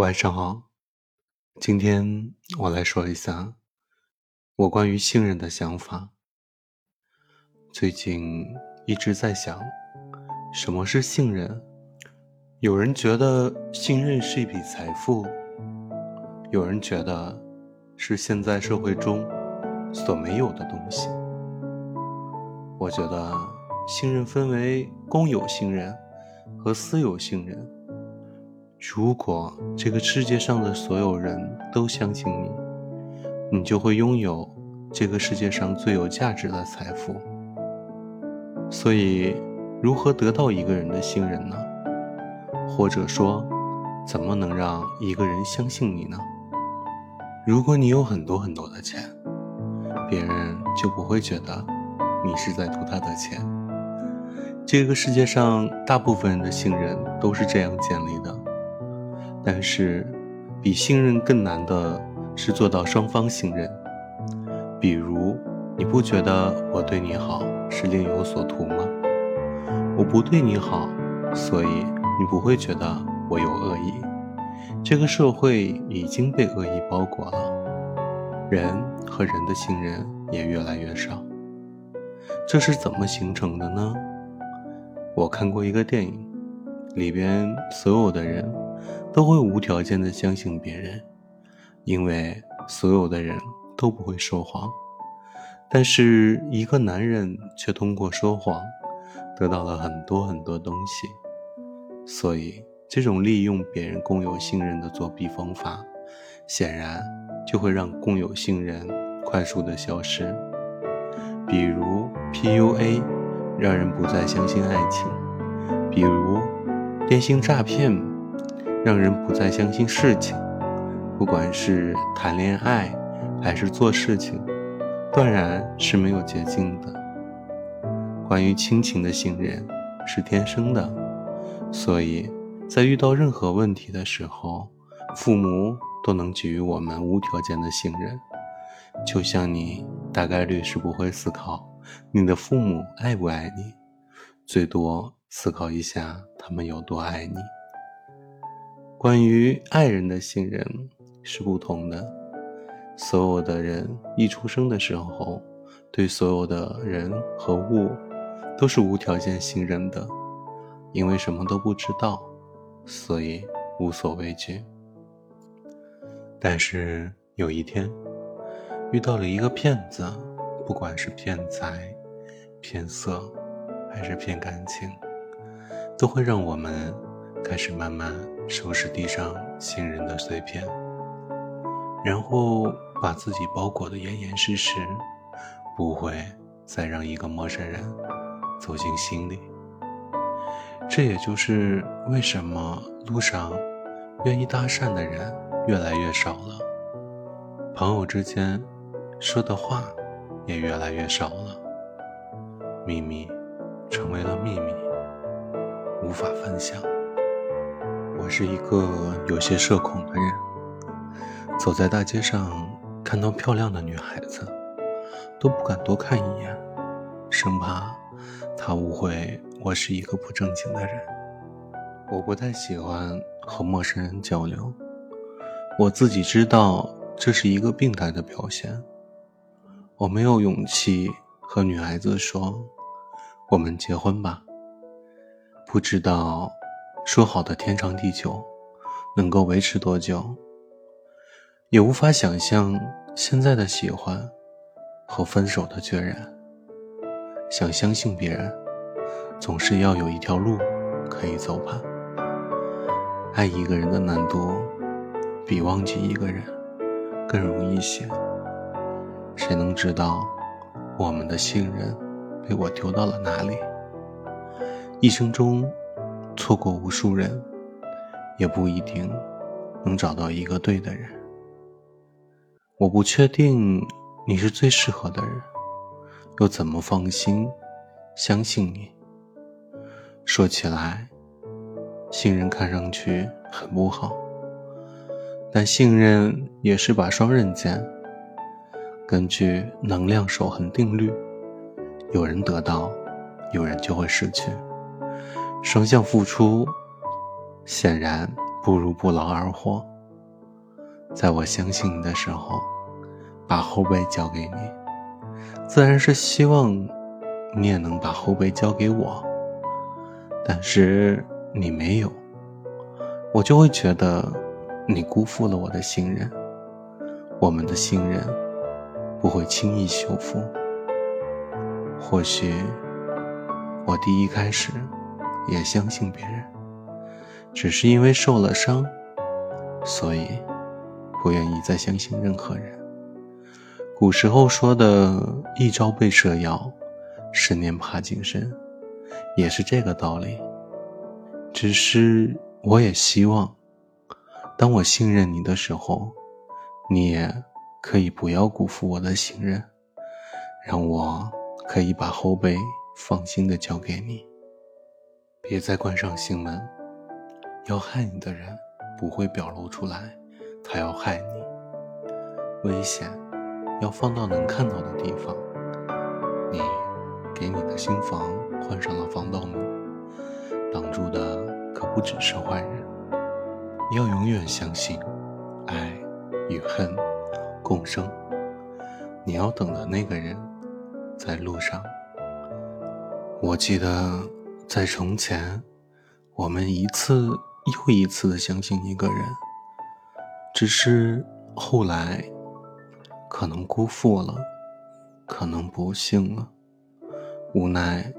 晚上好，今天我来说一下我关于信任的想法。最近一直在想，什么是信任？有人觉得信任是一笔财富，有人觉得是现在社会中所没有的东西。我觉得信任分为公有信任和私有信任。如果这个世界上的所有人都相信你，你就会拥有这个世界上最有价值的财富。所以，如何得到一个人的信任呢？或者说，怎么能让一个人相信你呢？如果你有很多很多的钱，别人就不会觉得你是在图他的钱。这个世界上大部分人的信任都是这样建立的。但是，比信任更难的是做到双方信任。比如，你不觉得我对你好是另有所图吗？我不对你好，所以你不会觉得我有恶意。这个社会已经被恶意包裹了，人和人的信任也越来越少。这是怎么形成的呢？我看过一个电影，里边所有的人。都会无条件的相信别人，因为所有的人都不会说谎。但是一个男人却通过说谎得到了很多很多东西，所以这种利用别人共有信任的作弊方法，显然就会让共有信任快速的消失。比如 PUA，让人不再相信爱情；比如电信诈骗。让人不再相信事情，不管是谈恋爱还是做事情，断然是没有捷径的。关于亲情的信任是天生的，所以在遇到任何问题的时候，父母都能给予我们无条件的信任。就像你大概率是不会思考你的父母爱不爱你，最多思考一下他们有多爱你。关于爱人的信任是不同的。所有的人一出生的时候，对所有的人和物都是无条件信任的，因为什么都不知道，所以无所畏惧。但是有一天，遇到了一个骗子，不管是骗财、骗色，还是骗感情，都会让我们开始慢慢。收拾地上信任的碎片，然后把自己包裹得严严实实，不会再让一个陌生人走进心里。这也就是为什么路上愿意搭讪的人越来越少了，朋友之间说的话也越来越少了，秘密成为了秘密，无法分享。是一个有些社恐的人，走在大街上，看到漂亮的女孩子，都不敢多看一眼，生怕她误会我是一个不正经的人。我不太喜欢和陌生人交流，我自己知道这是一个病态的表现。我没有勇气和女孩子说：“我们结婚吧。”不知道。说好的天长地久，能够维持多久？也无法想象现在的喜欢和分手的决然。想相信别人，总是要有一条路可以走吧。爱一个人的难度，比忘记一个人更容易些。谁能知道我们的信任被我丢到了哪里？一生中。错过无数人，也不一定能找到一个对的人。我不确定你是最适合的人，又怎么放心相信你？说起来，信任看上去很不好，但信任也是把双刃剑。根据能量守恒定律，有人得到，有人就会失去。双向付出，显然不如不劳而获。在我相信你的时候，把后背交给你，自然是希望你也能把后背交给我。但是你没有，我就会觉得你辜负了我的信任。我们的信任不会轻易修复。或许我第一开始也相信别人，只是因为受了伤，所以不愿意再相信任何人。古时候说的一朝被蛇咬，十年怕井绳，也是这个道理。只是我也希望，当我信任你的时候，你也可以不要辜负我的信任，让我。可以把后背放心的交给你，别再关上心门。要害你的人不会表露出来，他要害你。危险要放到能看到的地方。你给你的新房换上了防盗门，挡住的可不只是坏人。要永远相信，爱与恨共生。你要等的那个人。在路上，我记得在从前，我们一次又一次的相信一个人，只是后来可能辜负了，可能不幸了，无奈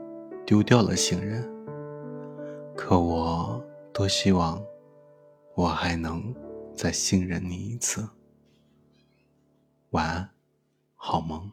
丢掉了信任。可我多希望我还能再信任你一次。晚安，好梦。